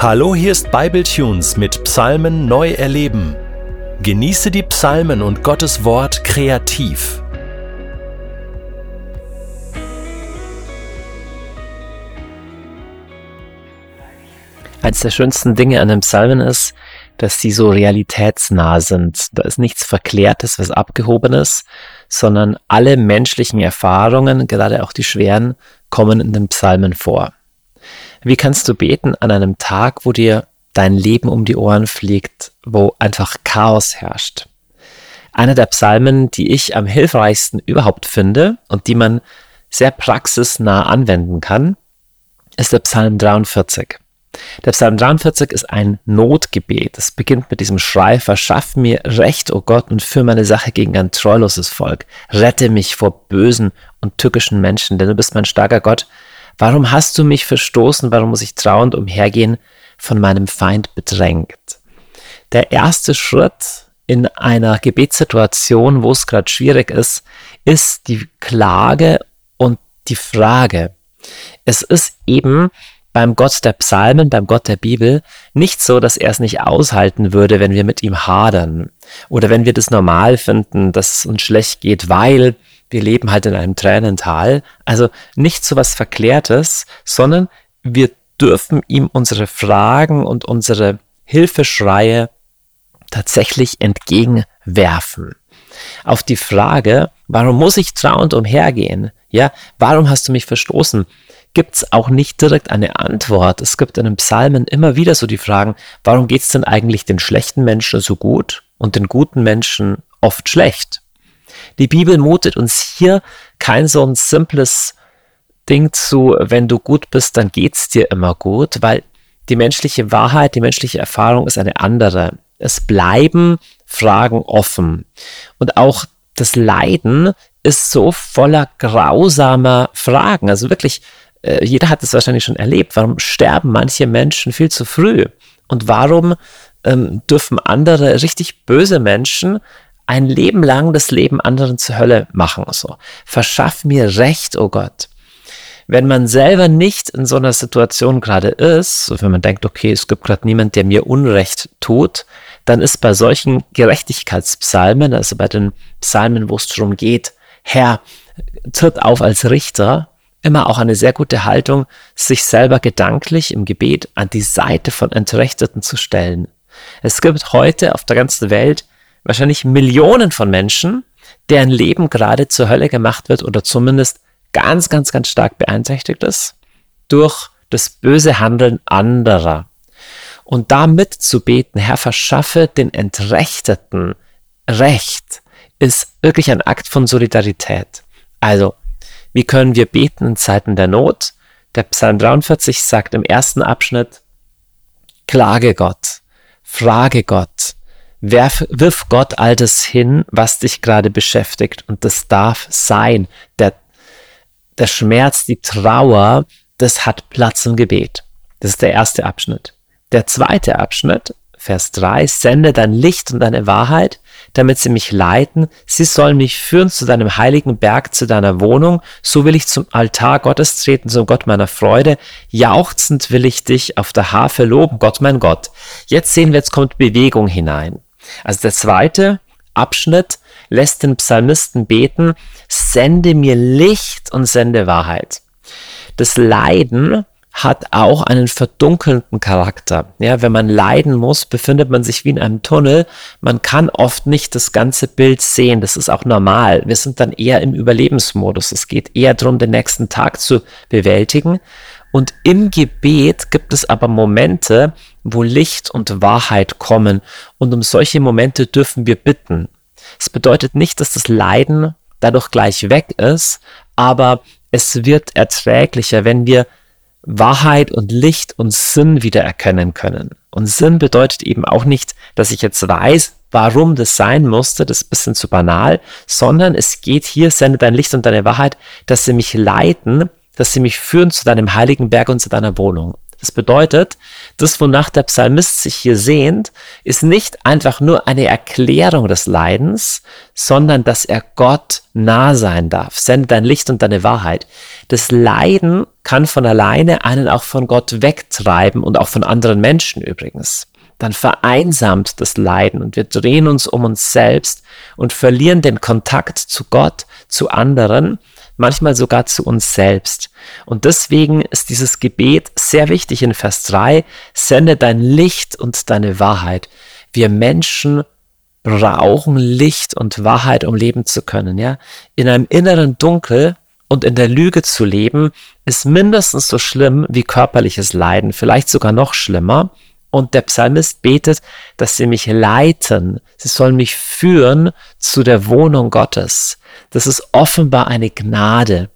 Hallo, hier ist Bibletunes mit Psalmen neu erleben. Genieße die Psalmen und Gottes Wort kreativ. Eines der schönsten Dinge an den Psalmen ist, dass sie so realitätsnah sind. Da ist nichts Verklärtes, was Abgehobenes, sondern alle menschlichen Erfahrungen, gerade auch die schweren, kommen in den Psalmen vor. Wie kannst du beten an einem Tag, wo dir dein Leben um die Ohren fliegt, wo einfach Chaos herrscht? Einer der Psalmen, die ich am hilfreichsten überhaupt finde und die man sehr praxisnah anwenden kann, ist der Psalm 43. Der Psalm 43 ist ein Notgebet. Es beginnt mit diesem Schrei, verschaff mir Recht, o oh Gott, und führe meine Sache gegen ein treuloses Volk. Rette mich vor bösen und tückischen Menschen, denn du bist mein starker Gott, Warum hast du mich verstoßen? Warum muss ich trauend umhergehen, von meinem Feind bedrängt? Der erste Schritt in einer Gebetssituation, wo es gerade schwierig ist, ist die Klage und die Frage. Es ist eben beim Gott der Psalmen, beim Gott der Bibel nicht so, dass er es nicht aushalten würde, wenn wir mit ihm hadern oder wenn wir das normal finden, dass es uns schlecht geht, weil wir leben halt in einem Tränental. Also nicht so was Verklärtes, sondern wir dürfen ihm unsere Fragen und unsere Hilfeschreie tatsächlich entgegenwerfen. Auf die Frage, warum muss ich trauend umhergehen? Ja, warum hast du mich verstoßen? Gibt es auch nicht direkt eine Antwort. Es gibt in den Psalmen immer wieder so die Fragen, warum geht es denn eigentlich den schlechten Menschen so gut und den guten Menschen oft schlecht? Die Bibel mutet uns hier kein so ein simples Ding zu, wenn du gut bist, dann geht's dir immer gut, weil die menschliche Wahrheit, die menschliche Erfahrung ist eine andere. Es bleiben Fragen offen. Und auch das Leiden ist so voller grausamer Fragen. Also wirklich, äh, jeder hat es wahrscheinlich schon erlebt. Warum sterben manche Menschen viel zu früh? Und warum ähm, dürfen andere richtig böse Menschen ein Leben lang das Leben anderen zur Hölle machen. So, verschaff mir Recht, oh Gott. Wenn man selber nicht in so einer Situation gerade ist, so wenn man denkt, okay, es gibt gerade niemand, der mir Unrecht tut, dann ist bei solchen Gerechtigkeitspsalmen, also bei den Psalmen, wo es darum geht, Herr, tritt auf als Richter, immer auch eine sehr gute Haltung, sich selber gedanklich im Gebet an die Seite von Entrechteten zu stellen. Es gibt heute auf der ganzen Welt wahrscheinlich Millionen von Menschen, deren Leben gerade zur Hölle gemacht wird oder zumindest ganz, ganz, ganz stark beeinträchtigt ist durch das böse Handeln anderer. Und damit zu beten, Herr, verschaffe den Entrechteten Recht, ist wirklich ein Akt von Solidarität. Also, wie können wir beten in Zeiten der Not? Der Psalm 43 sagt im ersten Abschnitt, klage Gott, frage Gott, Werf, wirf Gott all das hin, was dich gerade beschäftigt. Und das darf sein. Der, der Schmerz, die Trauer, das hat Platz im Gebet. Das ist der erste Abschnitt. Der zweite Abschnitt, Vers 3, sende dein Licht und deine Wahrheit, damit sie mich leiten. Sie sollen mich führen zu deinem heiligen Berg, zu deiner Wohnung. So will ich zum Altar Gottes treten, zum Gott meiner Freude. Jauchzend will ich dich auf der Harfe loben, Gott mein Gott. Jetzt sehen wir, jetzt kommt Bewegung hinein. Also der zweite Abschnitt lässt den Psalmisten beten, sende mir Licht und sende Wahrheit. Das Leiden hat auch einen verdunkelnden Charakter. Ja, wenn man leiden muss, befindet man sich wie in einem Tunnel. Man kann oft nicht das ganze Bild sehen. Das ist auch normal. Wir sind dann eher im Überlebensmodus. Es geht eher darum, den nächsten Tag zu bewältigen. Und im Gebet gibt es aber Momente, wo Licht und Wahrheit kommen. Und um solche Momente dürfen wir bitten. Es bedeutet nicht, dass das Leiden dadurch gleich weg ist, aber es wird erträglicher, wenn wir Wahrheit und Licht und Sinn wiedererkennen können. Und Sinn bedeutet eben auch nicht, dass ich jetzt weiß, warum das sein musste, das ist ein bisschen zu banal, sondern es geht hier, sende dein Licht und deine Wahrheit, dass sie mich leiten, dass sie mich führen zu deinem heiligen Berg und zu deiner Wohnung. Das bedeutet, das, wonach der Psalmist sich hier sehnt, ist nicht einfach nur eine Erklärung des Leidens, sondern dass er Gott nah sein darf. Sende dein Licht und deine Wahrheit. Das Leiden kann von alleine einen auch von Gott wegtreiben und auch von anderen Menschen übrigens. Dann vereinsamt das Leiden und wir drehen uns um uns selbst und verlieren den Kontakt zu Gott, zu anderen manchmal sogar zu uns selbst. Und deswegen ist dieses Gebet sehr wichtig in Vers 3, sende dein Licht und deine Wahrheit. Wir Menschen brauchen Licht und Wahrheit, um leben zu können, ja. In einem inneren Dunkel und in der Lüge zu leben, ist mindestens so schlimm wie körperliches Leiden, vielleicht sogar noch schlimmer. Und der Psalmist betet, dass sie mich leiten. Sie sollen mich führen zu der Wohnung Gottes. Das ist offenbar eine Gnade.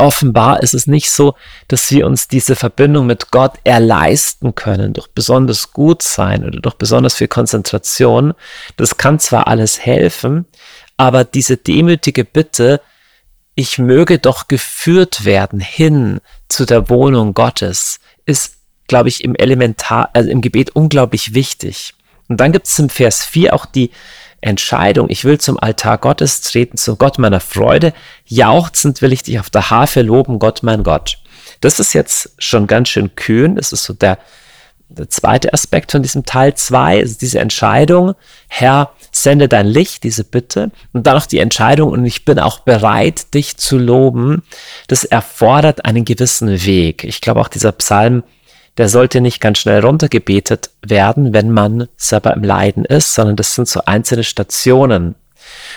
Offenbar ist es nicht so, dass wir uns diese Verbindung mit Gott erleisten können durch besonders gut sein oder durch besonders viel Konzentration. Das kann zwar alles helfen, aber diese demütige Bitte, ich möge doch geführt werden hin zu der Wohnung Gottes, ist glaube ich, im Elementar, also im Gebet unglaublich wichtig. Und dann gibt es im Vers 4 auch die Entscheidung, ich will zum Altar Gottes treten, zum Gott meiner Freude, jauchzend will ich dich auf der Harfe loben, Gott mein Gott. Das ist jetzt schon ganz schön kühn, das ist so der, der zweite Aspekt von diesem Teil 2, also diese Entscheidung, Herr, sende dein Licht, diese Bitte, und dann noch die Entscheidung, und ich bin auch bereit, dich zu loben, das erfordert einen gewissen Weg. Ich glaube auch dieser Psalm der sollte nicht ganz schnell runtergebetet werden, wenn man selber im Leiden ist, sondern das sind so einzelne Stationen.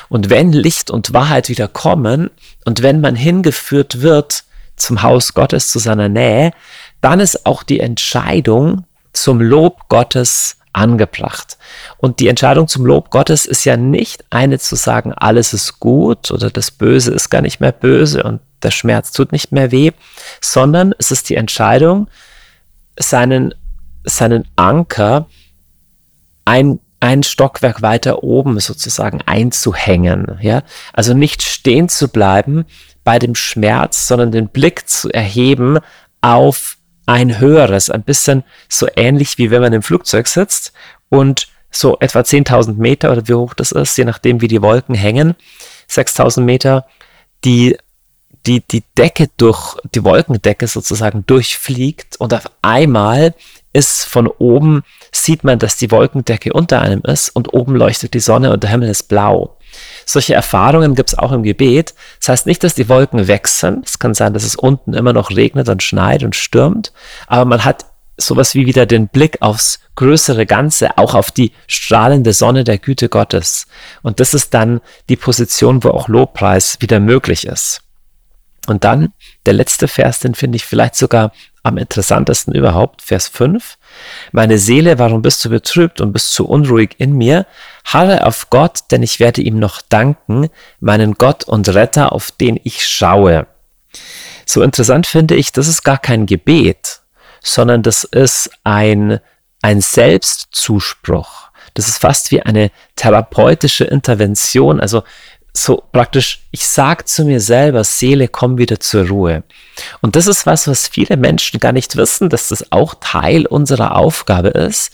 Und wenn Licht und Wahrheit wieder kommen und wenn man hingeführt wird zum Haus Gottes, zu seiner Nähe, dann ist auch die Entscheidung zum Lob Gottes angebracht. Und die Entscheidung zum Lob Gottes ist ja nicht eine zu sagen, alles ist gut oder das Böse ist gar nicht mehr böse und der Schmerz tut nicht mehr weh, sondern es ist die Entscheidung, seinen, seinen Anker ein, ein Stockwerk weiter oben sozusagen einzuhängen. Ja? Also nicht stehen zu bleiben bei dem Schmerz, sondern den Blick zu erheben auf ein höheres, ein bisschen so ähnlich wie wenn man im Flugzeug sitzt und so etwa 10.000 Meter oder wie hoch das ist, je nachdem wie die Wolken hängen, 6.000 Meter, die die, die Decke durch, die Wolkendecke sozusagen durchfliegt und auf einmal ist von oben, sieht man, dass die Wolkendecke unter einem ist und oben leuchtet die Sonne und der Himmel ist blau. Solche Erfahrungen gibt es auch im Gebet. Das heißt nicht, dass die Wolken weg. Es kann sein, dass es unten immer noch regnet und schneit und stürmt, aber man hat sowas wie wieder den Blick aufs größere Ganze, auch auf die strahlende Sonne der Güte Gottes. Und das ist dann die Position, wo auch Lobpreis wieder möglich ist. Und dann der letzte Vers, den finde ich vielleicht sogar am interessantesten überhaupt, Vers 5. Meine Seele, warum bist du betrübt und bist so unruhig in mir? Harre auf Gott, denn ich werde ihm noch danken, meinen Gott und Retter, auf den ich schaue. So interessant finde ich, das ist gar kein Gebet, sondern das ist ein, ein Selbstzuspruch. Das ist fast wie eine therapeutische Intervention. Also so praktisch, ich sag zu mir selber, Seele, komm wieder zur Ruhe. Und das ist was, was viele Menschen gar nicht wissen, dass das auch Teil unserer Aufgabe ist,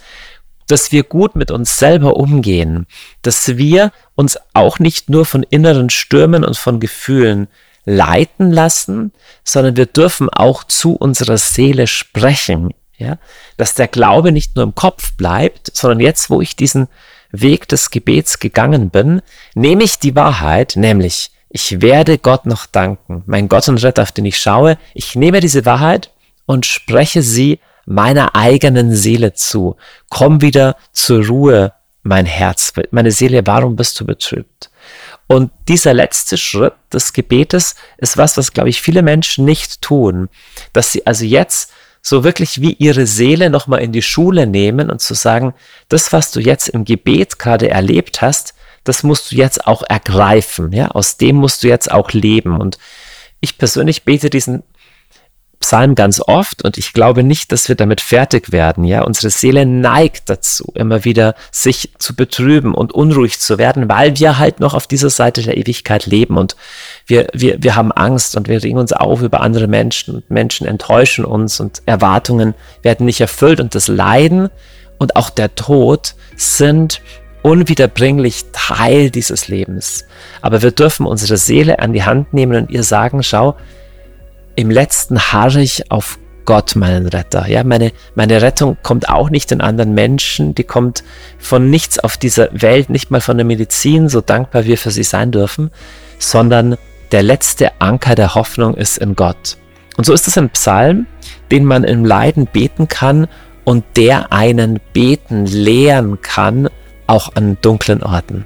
dass wir gut mit uns selber umgehen, dass wir uns auch nicht nur von inneren Stürmen und von Gefühlen leiten lassen, sondern wir dürfen auch zu unserer Seele sprechen, ja, dass der Glaube nicht nur im Kopf bleibt, sondern jetzt, wo ich diesen Weg des Gebets gegangen bin, nehme ich die Wahrheit, nämlich ich werde Gott noch danken, mein Gott und Retter, auf den ich schaue, ich nehme diese Wahrheit und spreche sie meiner eigenen Seele zu. Komm wieder zur Ruhe, mein Herz, meine Seele, warum bist du betrübt? Und dieser letzte Schritt des Gebetes ist was, was, glaube ich, viele Menschen nicht tun, dass sie also jetzt so wirklich wie ihre Seele nochmal in die Schule nehmen und zu sagen, das, was du jetzt im Gebet gerade erlebt hast, das musst du jetzt auch ergreifen, ja, aus dem musst du jetzt auch leben. Und ich persönlich bete diesen Psalm ganz oft und ich glaube nicht, dass wir damit fertig werden. Ja, unsere Seele neigt dazu, immer wieder sich zu betrüben und unruhig zu werden, weil wir halt noch auf dieser Seite der Ewigkeit leben und wir, wir, wir haben Angst und wir regen uns auf über andere Menschen und Menschen enttäuschen uns und Erwartungen werden nicht erfüllt und das Leiden und auch der Tod sind unwiederbringlich Teil dieses Lebens. Aber wir dürfen unsere Seele an die Hand nehmen und ihr sagen, schau, im letzten harre ich auf Gott, meinen Retter. Ja, meine, meine Rettung kommt auch nicht in anderen Menschen, die kommt von nichts auf dieser Welt, nicht mal von der Medizin, so dankbar wir für sie sein dürfen, sondern der letzte Anker der Hoffnung ist in Gott. Und so ist es ein Psalm, den man im Leiden beten kann und der einen beten lehren kann, auch an dunklen Orten.